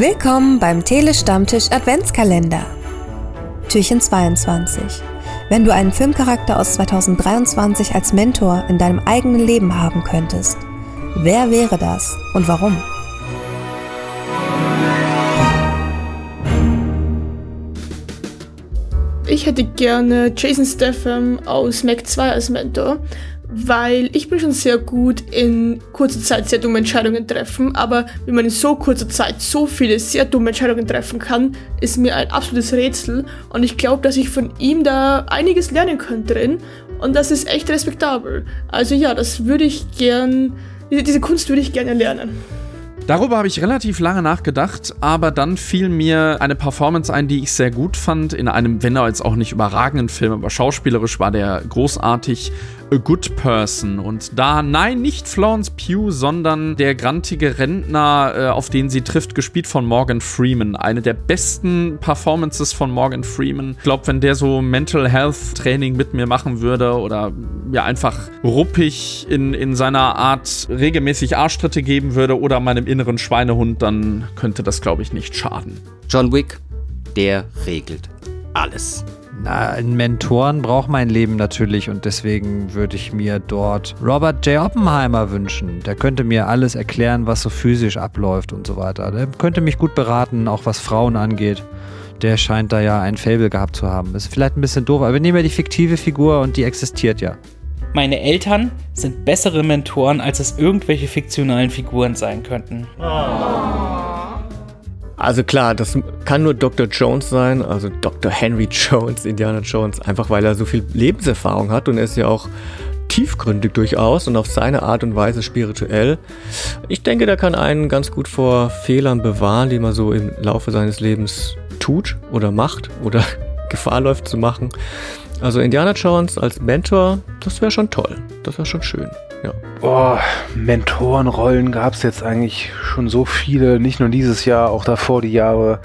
Willkommen beim Telestammtisch Adventskalender. Türchen 22. Wenn du einen Filmcharakter aus 2023 als Mentor in deinem eigenen Leben haben könntest, wer wäre das und warum? Ich hätte gerne Jason Statham aus Mac 2 als Mentor, weil ich bin schon sehr gut in kurzer Zeit sehr dumme Entscheidungen treffen, aber wie man in so kurzer Zeit so viele sehr dumme Entscheidungen treffen kann, ist mir ein absolutes Rätsel und ich glaube, dass ich von ihm da einiges lernen könnte drin und das ist echt respektabel. Also ja, das würde ich gern, diese, Kunst würde ich gerne lernen. Darüber habe ich relativ lange nachgedacht, aber dann fiel mir eine Performance ein, die ich sehr gut fand, in einem, wenn er jetzt auch nicht überragenden Film, aber schauspielerisch war der großartig. A Good Person. Und da, nein, nicht Florence Pugh, sondern der grantige Rentner, äh, auf den sie trifft, gespielt von Morgan Freeman. Eine der besten Performances von Morgan Freeman. Ich glaube, wenn der so Mental Health Training mit mir machen würde oder ja einfach ruppig in, in seiner Art regelmäßig Arschtritte geben würde oder meinem inneren Schweinehund, dann könnte das, glaube ich, nicht schaden. John Wick, der regelt alles. Na, einen Mentoren braucht mein Leben natürlich und deswegen würde ich mir dort Robert J. Oppenheimer wünschen. Der könnte mir alles erklären, was so physisch abläuft und so weiter. Der könnte mich gut beraten, auch was Frauen angeht. Der scheint da ja ein Fable gehabt zu haben. Ist vielleicht ein bisschen doof, aber wir nehmen ja die fiktive Figur und die existiert ja. Meine Eltern sind bessere Mentoren, als es irgendwelche fiktionalen Figuren sein könnten. Also klar, das kann nur Dr. Jones sein, also Dr. Henry Jones, Indiana Jones, einfach weil er so viel Lebenserfahrung hat und er ist ja auch tiefgründig durchaus und auf seine Art und Weise spirituell. Ich denke, der kann einen ganz gut vor Fehlern bewahren, die man so im Laufe seines Lebens tut oder macht oder Gefahr läuft zu machen. Also Indiana Jones als Mentor, das wäre schon toll. Das wäre schon schön. Ja. Oh, Mentorenrollen gab es jetzt eigentlich schon so viele, nicht nur dieses Jahr, auch davor die Jahre.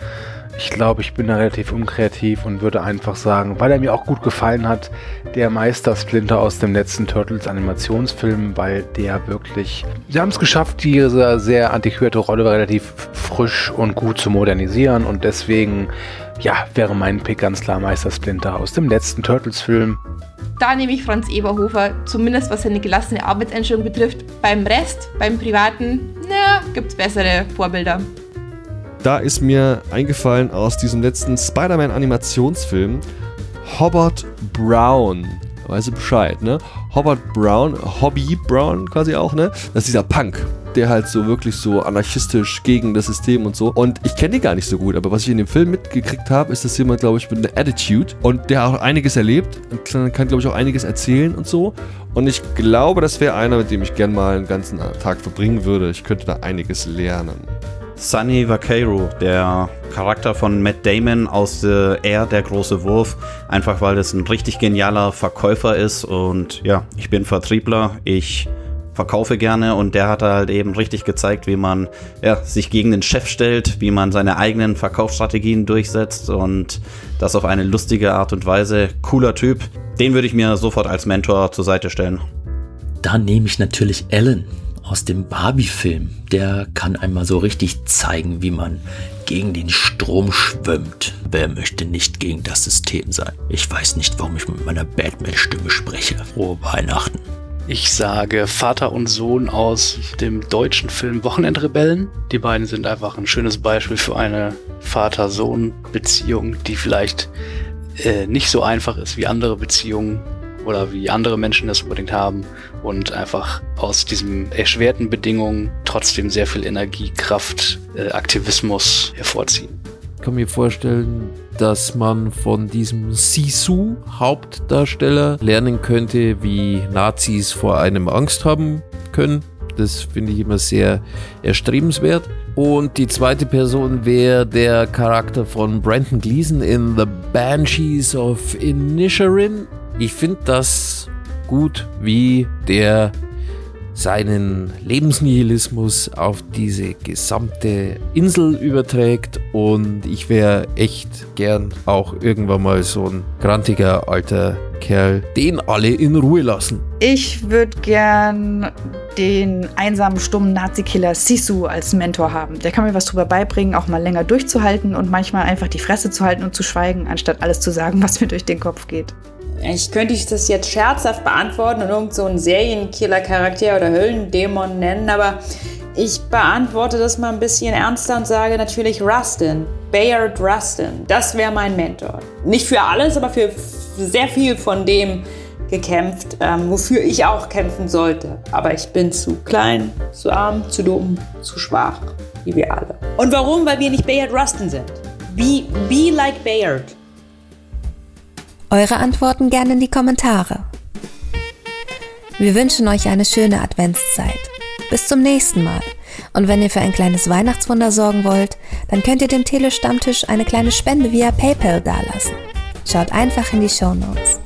Ich glaube, ich bin da relativ unkreativ und würde einfach sagen, weil er mir auch gut gefallen hat, der Meister Splinter aus dem letzten Turtles Animationsfilm, weil der wirklich, sie haben es geschafft, diese sehr antiquierte Rolle relativ frisch und gut zu modernisieren und deswegen, ja, wäre mein Pick ganz klar Meister Splinter aus dem letzten Turtles-Film. Da nehme ich Franz Eberhofer, zumindest was seine gelassene Arbeitseinstellung betrifft. Beim Rest, beim Privaten, naja, gibt es bessere Vorbilder. Da ist mir eingefallen aus diesem letzten Spider-Man-Animationsfilm Hobart Brown. Weißt du Bescheid, ne? Hobart Brown, Hobby Brown quasi auch, ne? Das ist dieser Punk, der halt so wirklich so anarchistisch gegen das System und so. Und ich kenne den gar nicht so gut, aber was ich in dem Film mitgekriegt habe, ist, dass jemand, glaube ich, mit einer Attitude und der auch einiges erlebt und kann, glaube ich, auch einiges erzählen und so. Und ich glaube, das wäre einer, mit dem ich gern mal einen ganzen Tag verbringen würde. Ich könnte da einiges lernen. Sonny Vaquero, der Charakter von Matt Damon aus Air, der große Wurf, einfach weil das ein richtig genialer Verkäufer ist und ja, ich bin Vertriebler, ich verkaufe gerne und der hat halt eben richtig gezeigt, wie man ja, sich gegen den Chef stellt, wie man seine eigenen Verkaufsstrategien durchsetzt und das auf eine lustige Art und Weise. Cooler Typ. Den würde ich mir sofort als Mentor zur Seite stellen. Da nehme ich natürlich Ellen aus dem Barbie-Film. Der kann einmal so richtig zeigen, wie man gegen den Strom schwimmt. Wer möchte nicht gegen das System sein? Ich weiß nicht, warum ich mit meiner Batman-Stimme spreche. Frohe Weihnachten. Ich sage Vater und Sohn aus dem deutschen Film Wochenendrebellen. Die beiden sind einfach ein schönes Beispiel für eine Vater-Sohn-Beziehung, die vielleicht äh, nicht so einfach ist wie andere Beziehungen oder wie andere Menschen das unbedingt haben und einfach aus diesen erschwerten Bedingungen trotzdem sehr viel Energie, Kraft, äh, Aktivismus hervorziehen. Ich kann mir vorstellen, dass man von diesem Sisu Hauptdarsteller lernen könnte, wie Nazis vor einem Angst haben können. Das finde ich immer sehr erstrebenswert. Und die zweite Person wäre der Charakter von Brandon Gleason in The Banshees of Inisherin. Ich finde das gut, wie der seinen Lebensnihilismus auf diese gesamte Insel überträgt und ich wäre echt gern auch irgendwann mal so ein grantiger alter Kerl, den alle in Ruhe lassen. Ich würde gern den einsamen, stummen Nazi-Killer Sisu als Mentor haben. Der kann mir was drüber beibringen, auch mal länger durchzuhalten und manchmal einfach die Fresse zu halten und zu schweigen, anstatt alles zu sagen, was mir durch den Kopf geht. Ich könnte ich das jetzt scherzhaft beantworten und irgend so einen Serienkiller-Charakter oder Höllendämon nennen, aber ich beantworte das mal ein bisschen ernster und sage natürlich Rustin. Bayard Rustin. Das wäre mein Mentor. Nicht für alles, aber für sehr viel von dem gekämpft, ähm, wofür ich auch kämpfen sollte. Aber ich bin zu klein, zu arm, zu dumm, zu schwach, wie wir alle. Und warum? Weil wir nicht Bayard Rustin sind. Be, be like Bayard. Eure Antworten gerne in die Kommentare. Wir wünschen euch eine schöne Adventszeit. Bis zum nächsten Mal. Und wenn ihr für ein kleines Weihnachtswunder sorgen wollt, dann könnt ihr dem Telestammtisch eine kleine Spende via PayPal dalassen. Schaut einfach in die Show Notes.